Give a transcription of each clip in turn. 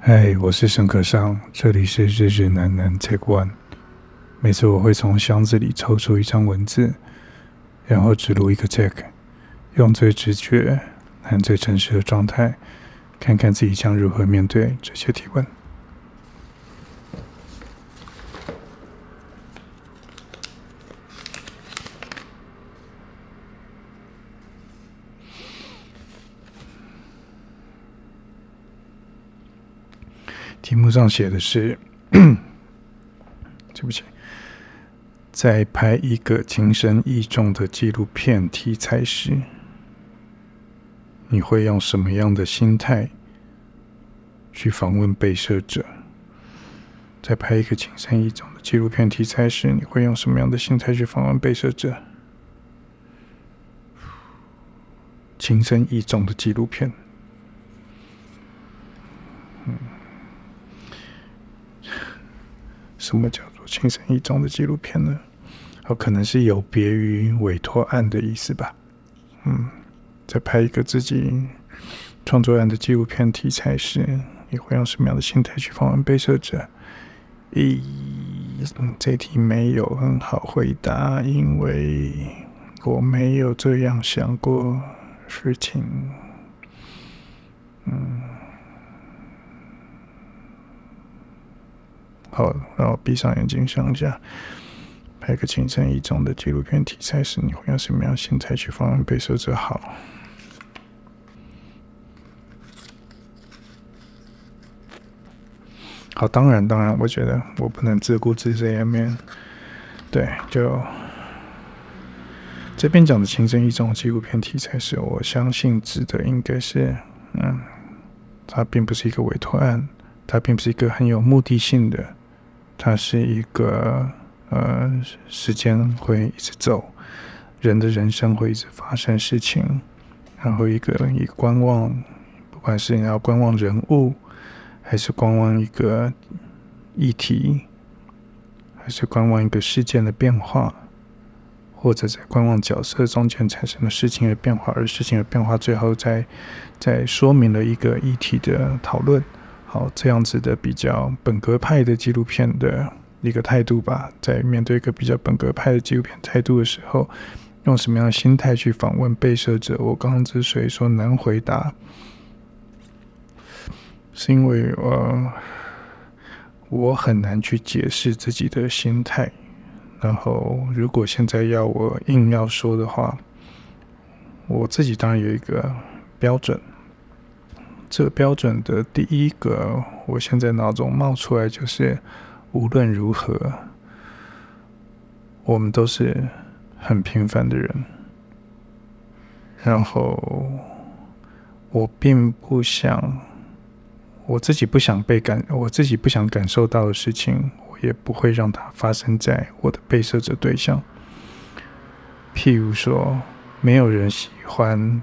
嗨，我是沈可尚，这里是日日难难 Take One。每次我会从箱子里抽出一张文字，然后只录一个 Take，用最直觉和最诚实的状态，看看自己将如何面对这些提问。屏幕上写的是：“ 对不起，在拍一个情深意重的纪录片题材时，你会用什么样的心态去访问被摄者？在拍一个情深意重的纪录片题材时，你会用什么样的心态去访问被摄者？情深意重的纪录片。”什么叫做情深意重的纪录片呢？哦，可能是有别于委托案的意思吧。嗯，在拍一个自己创作案的纪录片题材时，你会用什么样的心态去访问被摄者？咦，这题没有很好回答，因为我没有这样想过事情。嗯。好，然后闭上眼睛想一下，拍个情深意重的纪录片题材时，你会用什么样的心态去访问被摄者？好，好，当然，当然，我觉得我不能自顾自在里面。对，就这边讲的情深意重纪录片题材时，我相信指的应该是，嗯，它并不是一个委托案，它并不是一个很有目的性的。它是一个呃，时间会一直走，人的人生会一直发生事情，然后一个人以观望，不管是你要观望人物，还是观望一个议题，还是观望一个事件的变化，或者在观望角色中间产生的事情的变化，而事情的变化最后在在说明了一个议题的讨论。好，这样子的比较本格派的纪录片的一个态度吧，在面对一个比较本格派的纪录片态度的时候，用什么样的心态去访问被摄者？我刚刚之所以说难回答，是因为呃我很难去解释自己的心态。然后，如果现在要我硬要说的话，我自己当然有一个标准。这标准的第一个，我现在脑中冒出来就是，无论如何，我们都是很平凡的人。然后，我并不想，我自己不想被感，我自己不想感受到的事情，我也不会让它发生在我的被摄者对象。譬如说，没有人喜欢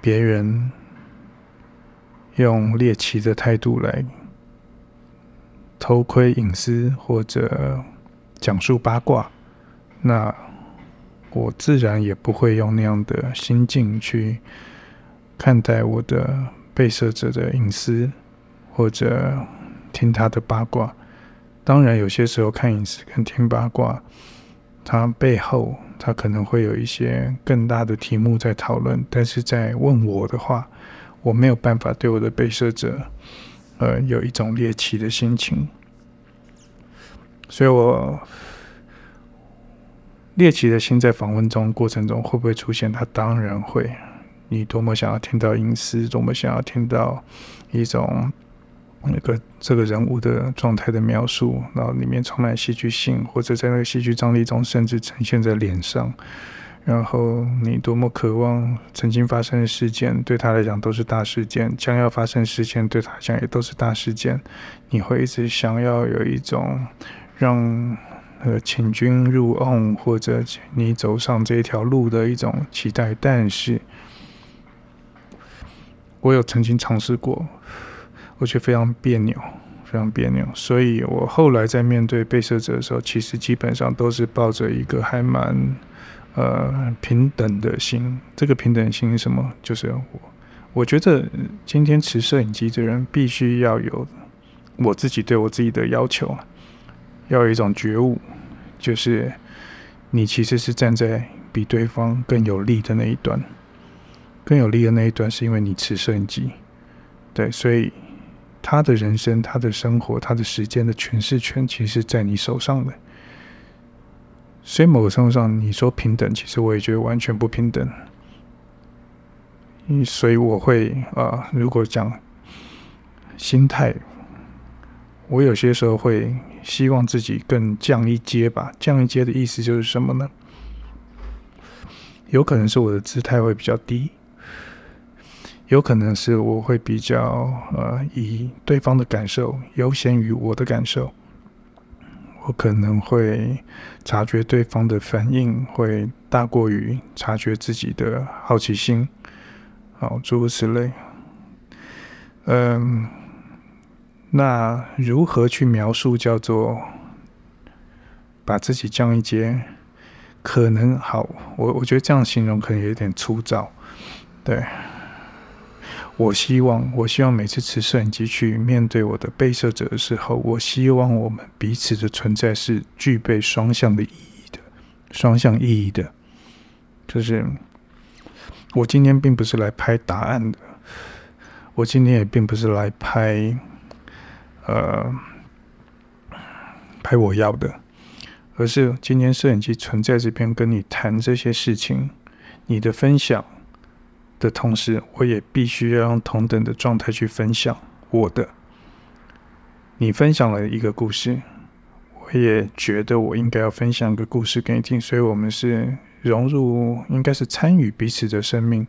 别人。用猎奇的态度来偷窥隐私或者讲述八卦，那我自然也不会用那样的心境去看待我的被摄者的隐私或者听他的八卦。当然，有些时候看隐私跟听八卦，它背后它可能会有一些更大的题目在讨论。但是在问我的话，我没有办法对我的被摄者，呃，有一种猎奇的心情，所以我猎奇的心在访问中过程中会不会出现？它当然会。你多么想要听到隐私，多么想要听到一种那个这个人物的状态的描述，然后里面充满戏剧性，或者在那个戏剧张力中，甚至呈现在脸上。然后你多么渴望曾经发生的事件，对他来讲都是大事件；将要发生事件，对他来讲也都是大事件。你会一直想要有一种让呃请君入瓮，或者你走上这条路的一种期待。但是，我有曾经尝试过，我觉得非常别扭，非常别扭。所以我后来在面对被摄者的时候，其实基本上都是抱着一个还蛮。呃，平等的心，这个平等心是什么？就是我，我觉得今天持摄影机的人必须要有我自己对我自己的要求，要有一种觉悟，就是你其实是站在比对方更有利的那一端，更有利的那一端是因为你持摄影机，对，所以他的人生、他的生活、他的时间的诠释权，其实是在你手上的。所以某个程度上，你说平等，其实我也觉得完全不平等。所以我会啊、呃，如果讲心态，我有些时候会希望自己更降一阶吧。降一阶的意思就是什么呢？有可能是我的姿态会比较低，有可能是我会比较呃，以对方的感受优先于我的感受。我可能会察觉对方的反应会大过于察觉自己的好奇心。好，诸如此类。嗯，那如何去描述叫做把自己降一阶？可能好，我我觉得这样形容可能有点粗糙。对，我希望，我希望每次持摄影机去面对我的被摄者的时候，我希望我们彼此的存在是具备双向的意义的，双向意义的，就是。我今天并不是来拍答案的，我今天也并不是来拍，呃，拍我要的，而是今天摄影机存在这边跟你谈这些事情，你的分享的同时，我也必须要用同等的状态去分享我的。你分享了一个故事，我也觉得我应该要分享一个故事给你听，所以我们是。融入应该是参与彼此的生命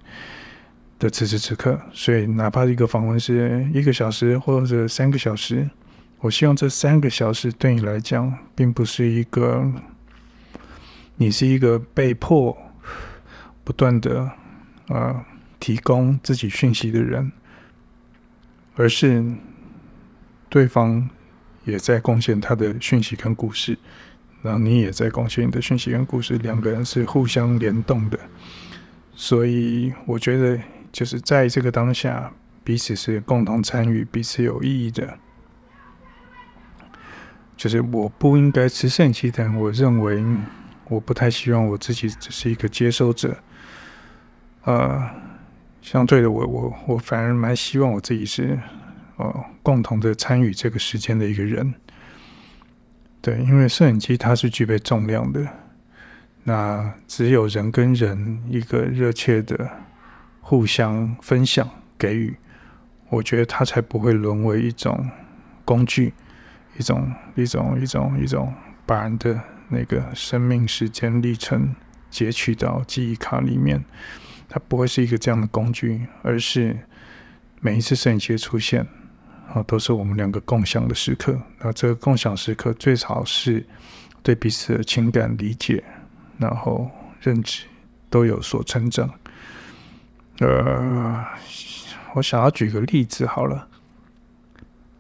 的此时此刻，所以哪怕一个访问是一个小时或者三个小时，我希望这三个小时对你来讲，并不是一个你是一个被迫不断的啊、呃、提供自己讯息的人，而是对方也在贡献他的讯息跟故事。然后你也在贡献你的讯息跟故事，两个人是互相联动的，所以我觉得就是在这个当下，彼此是共同参与，彼此有意义的。就是我不应该持摄影机谈，我认为我不太希望我自己只是一个接收者。呃，相对的我，我我反而蛮希望我自己是呃共同的参与这个时间的一个人。对，因为摄影机它是具备重量的，那只有人跟人一个热切的互相分享给予，我觉得它才不会沦为一种工具，一种一种一种一种把人的那个生命时间历程截取到记忆卡里面，它不会是一个这样的工具，而是每一次摄影机出现。啊，都是我们两个共享的时刻。那这个共享时刻最少是对彼此的情感理解，然后认知都有所成长。呃，我想要举个例子好了，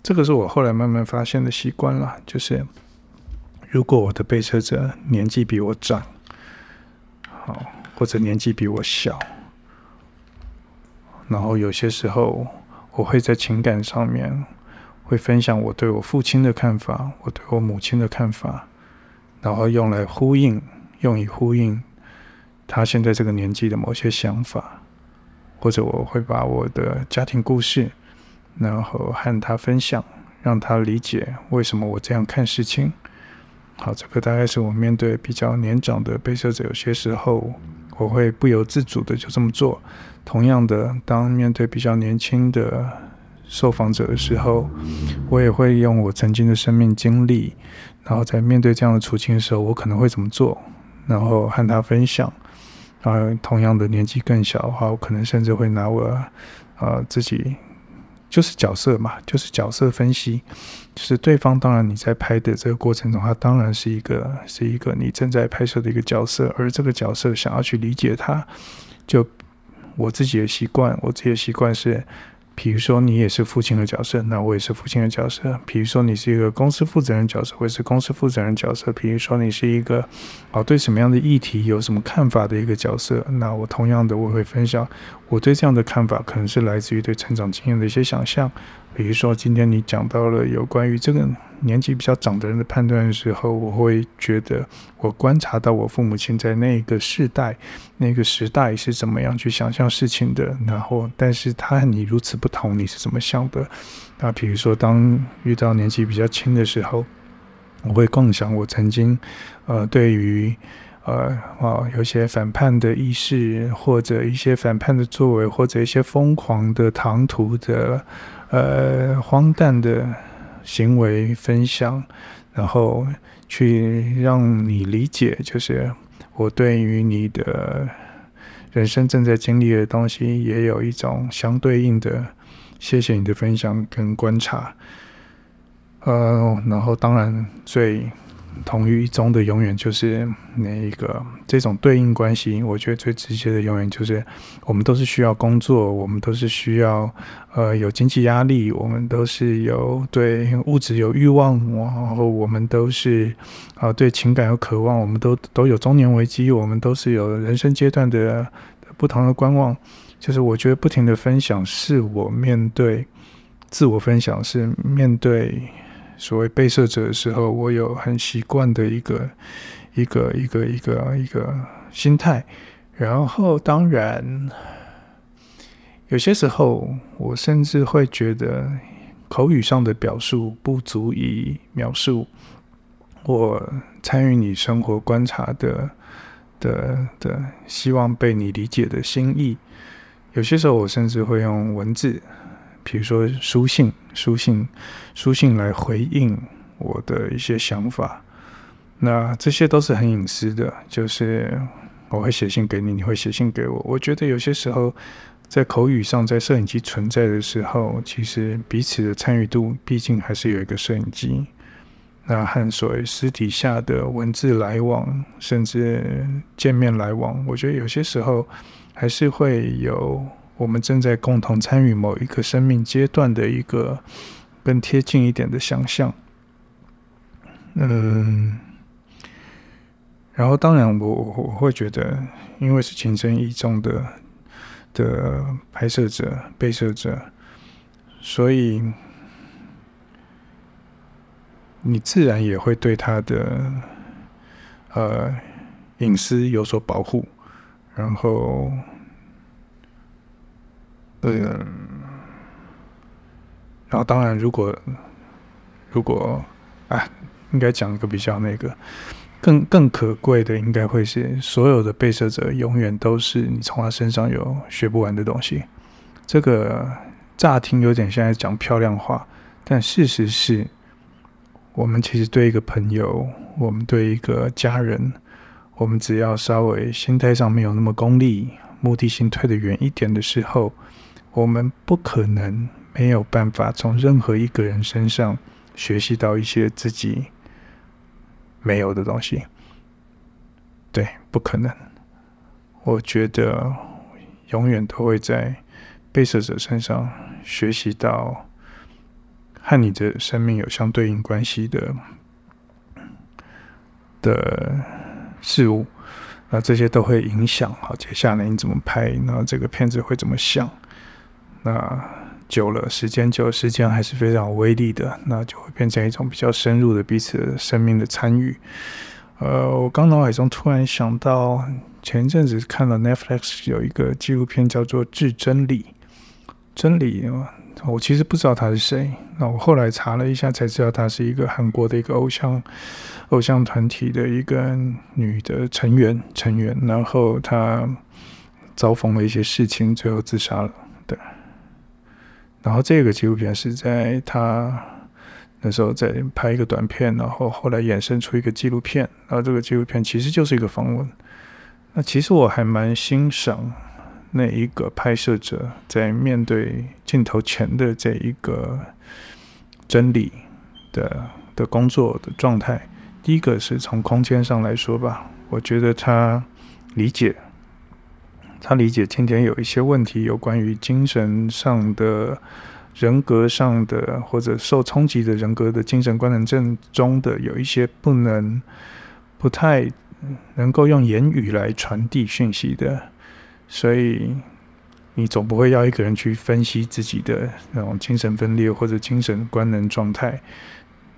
这个是我后来慢慢发现的习惯了，就是如果我的被摄者年纪比我长，好，或者年纪比我小，然后有些时候。我会在情感上面会分享我对我父亲的看法，我对我母亲的看法，然后用来呼应，用以呼应他现在这个年纪的某些想法，或者我会把我的家庭故事，然后和他分享，让他理解为什么我这样看事情。好，这个大概是我面对比较年长的被摄者，有些时候我会不由自主的就这么做。同样的，当面对比较年轻的受访者的时候，我也会用我曾经的生命经历，然后在面对这样的处境的时候，我可能会怎么做，然后和他分享。啊，同样的年纪更小的话，我可能甚至会拿我啊、呃、自己就是角色嘛，就是角色分析，就是对方。当然你在拍的这个过程中，他当然是一个是一个你正在拍摄的一个角色，而这个角色想要去理解他，就。我自己的习惯，我自己的习惯是比如说，你也是父亲的角色，那我也是父亲的角色。比如说，你是一个公司负责人角色，我是公司负责人角色。比如说，你是一个哦，对什么样的议题有什么看法的一个角色，那我同样的我会分享我对这样的看法，可能是来自于对成长经验的一些想象。比如说，今天你讲到了有关于这个年纪比较长的人的判断的时候，我会觉得我观察到我父母亲在那个世代、那个时代是怎么样去想象事情的。然后，但是他和你如此不同，你是怎么想的？那比如说，当遇到年纪比较轻的时候，我会共享我曾经呃对于呃啊有些反叛的意识，或者一些反叛的作为，或者一些疯狂的唐突的。呃，荒诞的行为分享，然后去让你理解，就是我对于你的人生正在经历的东西，也有一种相对应的。谢谢你的分享跟观察。呃，然后当然最。同于一中的永远就是那一个这种对应关系，我觉得最直接的永远就是我们都是需要工作，我们都是需要呃有经济压力，我们都是有对物质有欲望，然后我们都是啊、对情感有渴望，我们都都有中年危机，我们都是有人生阶段的不同的观望。就是我觉得不停的分享是我面对自我分享，是面对。所谓被摄者的时候，我有很习惯的一个一个一个一个一个心态。然后，当然，有些时候我甚至会觉得口语上的表述不足以描述我参与你生活观察的的的希望被你理解的心意。有些时候，我甚至会用文字。比如说书信、书信、书信来回应我的一些想法，那这些都是很隐私的。就是我会写信给你，你会写信给我。我觉得有些时候在口语上，在摄影机存在的时候，其实彼此的参与度毕竟还是有一个摄影机。那和所谓私底下的文字来往，甚至见面来往，我觉得有些时候还是会有。我们正在共同参与某一个生命阶段的一个更贴近一点的想象，嗯，然后当然我我会觉得，因为是情深意重的的拍摄者、被摄者，所以你自然也会对他的呃隐私有所保护，然后。嗯，然后当然，如果如果啊，应该讲一个比较那个更更可贵的，应该会是所有的被摄者永远都是你从他身上有学不完的东西。这个乍听有点像在讲漂亮话，但事实是，我们其实对一个朋友，我们对一个家人，我们只要稍微心态上没有那么功利，目的性退得远一点的时候。我们不可能没有办法从任何一个人身上学习到一些自己没有的东西，对，不可能。我觉得永远都会在被摄者身上学习到和你的生命有相对应关系的的事物，那这些都会影响好接下来你怎么拍，那这个片子会怎么想。那久了，时间久了，时间还是非常有威力的。那就会变成一种比较深入的彼此生命的参与。呃，我刚脑海中突然想到，前一阵子看了 Netflix 有一个纪录片叫做《致真理》，真理，我其实不知道他是谁。那我后来查了一下，才知道他是一个韩国的一个偶像偶像团体的一个女的成员成员。然后她遭逢了一些事情，最后自杀了。对。然后这个纪录片是在他那时候在拍一个短片，然后后来衍生出一个纪录片。然后这个纪录片其实就是一个访问。那其实我还蛮欣赏那一个拍摄者在面对镜头前的这一个真理的的工作的状态。第一个是从空间上来说吧，我觉得他理解，他理解天天有一些问题，有关于精神上的、人格上的，或者受冲击的人格的精神官能症中的有一些不能、不太能够用言语来传递讯息的，所以你总不会要一个人去分析自己的那种精神分裂或者精神官能状态。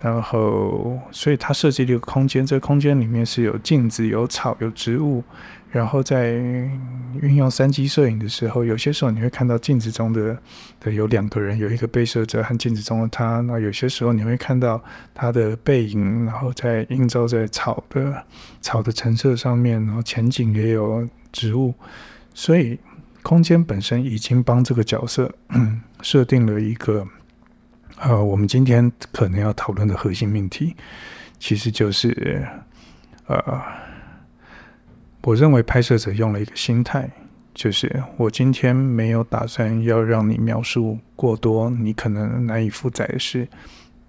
然后，所以他设计了一个空间，这个空间里面是有镜子、有草、有植物。然后在运用三机摄影的时候，有些时候你会看到镜子中的的有两个人，有一个被摄者和镜子中的他。那有些时候你会看到他的背影，然后在映照在草的草的成色上面，然后前景也有植物。所以空间本身已经帮这个角色设定了一个。呃，我们今天可能要讨论的核心命题，其实就是，呃，我认为拍摄者用了一个心态，就是我今天没有打算要让你描述过多你可能难以负载的事，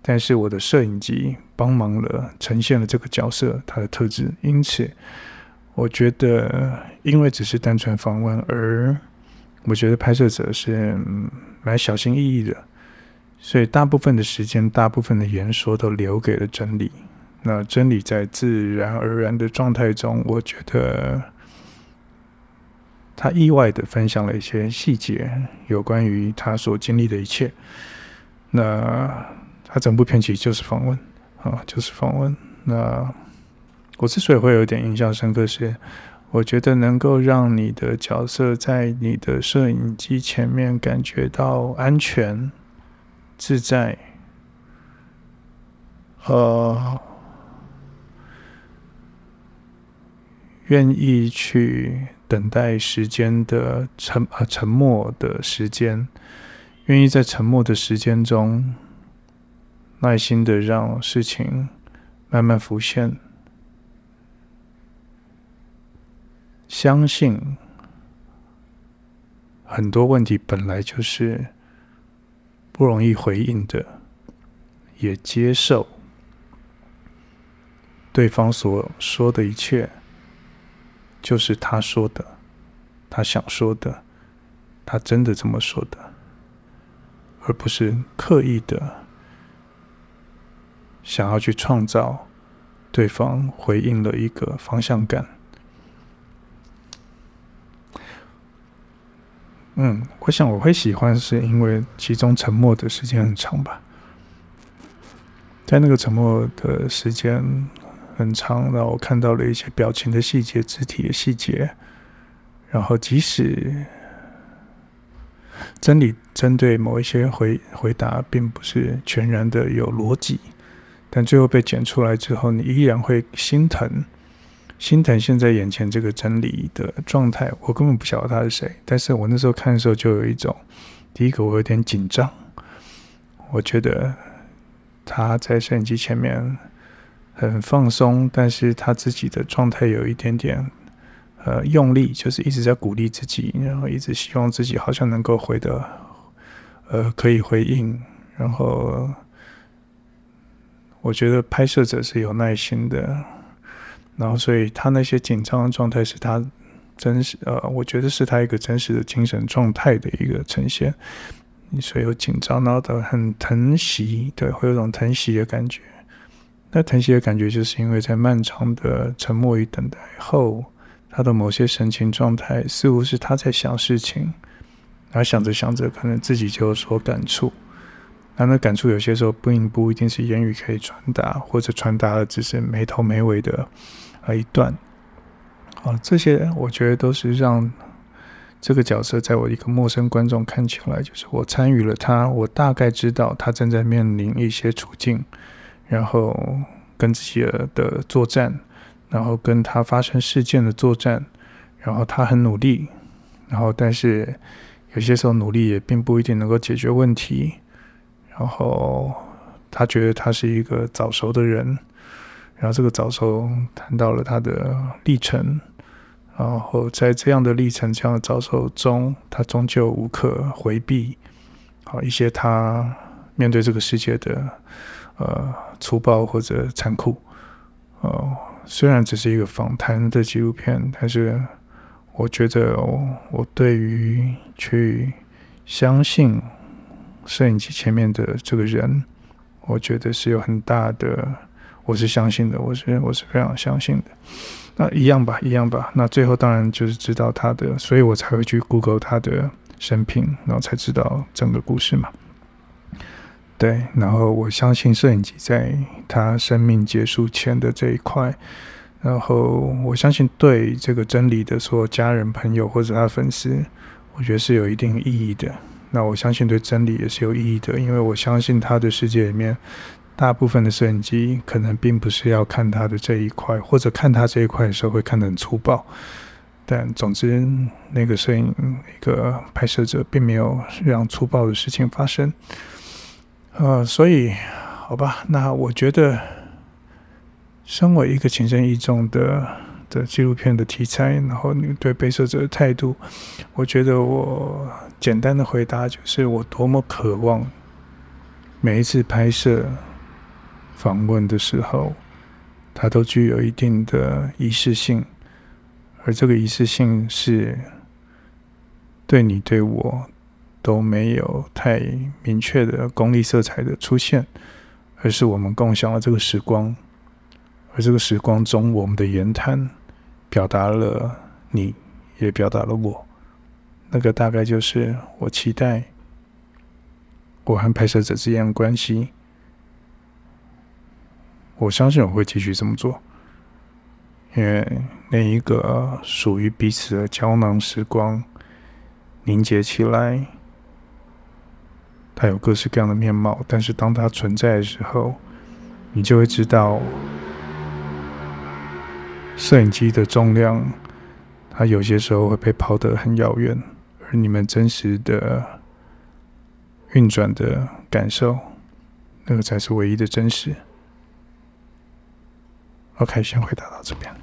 但是我的摄影机帮忙了，呈现了这个角色他的特质，因此，我觉得，因为只是单纯访问，而我觉得拍摄者是蛮小心翼翼的。所以，大部分的时间，大部分的言说都留给了真理。那真理在自然而然的状态中，我觉得他意外的分享了一些细节，有关于他所经历的一切。那他整部片其实就是访问啊，就是访问。那我之所以会有点印象深刻，是我觉得能够让你的角色在你的摄影机前面感觉到安全。自在，呃，愿意去等待时间的沉呃沉默的时间，愿意在沉默的时间中，耐心的让事情慢慢浮现，相信很多问题本来就是。不容易回应的，也接受对方所说的一切，就是他说的，他想说的，他真的这么说的，而不是刻意的想要去创造对方回应的一个方向感。嗯，我想我会喜欢，是因为其中沉默的时间很长吧。在那个沉默的时间很长，让我看到了一些表情的细节、肢体的细节。然后，即使真理针对某一些回回答并不是全然的有逻辑，但最后被剪出来之后，你依然会心疼。心疼现在眼前这个真理的状态，我根本不晓得他是谁。但是我那时候看的时候，就有一种，第一个我有点紧张，我觉得他在摄影机前面很放松，但是他自己的状态有一点点呃用力，就是一直在鼓励自己，然后一直希望自己好像能够回的呃可以回应，然后我觉得拍摄者是有耐心的。然后，所以他那些紧张的状态是他真实，呃，我觉得是他一个真实的精神状态的一个呈现。所以有紧张，然后的很疼惜，对，会有种疼惜的感觉。那疼惜的感觉，就是因为在漫长的沉默与等待后，他的某些神情状态，似乎是他在想事情，然后想着想着，可能自己就有所感触。那那感触有些时候并不一定是言语可以传达，或者传达的只是没头没尾的。啊，一段，啊，这些我觉得都是让这个角色在我一个陌生观众看起来，就是我参与了他，我大概知道他正在面临一些处境，然后跟自己的作战，然后跟他发生事件的作战，然后他很努力，然后但是有些时候努力也并不一定能够解决问题，然后他觉得他是一个早熟的人。然后这个早熟谈到了他的历程，然后在这样的历程、这样的早熟中，他终究无可回避，好一些他面对这个世界的呃粗暴或者残酷。哦，虽然只是一个访谈的纪录片，但是我觉得，我对于去相信摄影机前面的这个人，我觉得是有很大的，我是相信的，我是我是非常相信的。那一样吧，一样吧。那最后当然就是知道他的，所以我才会去 Google 他的生平，然后才知道整个故事嘛。对，然后我相信摄影机在他生命结束前的这一块。然后我相信对这个真理的所有家人、朋友或者他粉丝，我觉得是有一定意义的。那我相信对真理也是有意义的，因为我相信他的世界里面，大部分的摄影机可能并不是要看他的这一块，或者看他这一块的时候会看得很粗暴。但总之，那个摄影一个拍摄者并没有让粗暴的事情发生。呃，所以好吧，那我觉得。身为一个情深意重的的纪录片的题材，然后你对被摄者的态度，我觉得我简单的回答就是：我多么渴望每一次拍摄访问的时候，它都具有一定的仪式性，而这个仪式性是对你对我都没有太明确的功利色彩的出现，而是我们共享了这个时光。而这个时光中，我们的言谈表达了你，也表达了我。那个大概就是我期待我和拍摄者之间的关系。我相信我会继续这么做，因为那一个属于彼此的胶囊时光凝结起来，它有各式各样的面貌。但是当它存在的时候，你就会知道。摄影机的重量，它有些时候会被抛得很遥远，而你们真实的运转的感受，那个才是唯一的真实。OK，先回答到这边。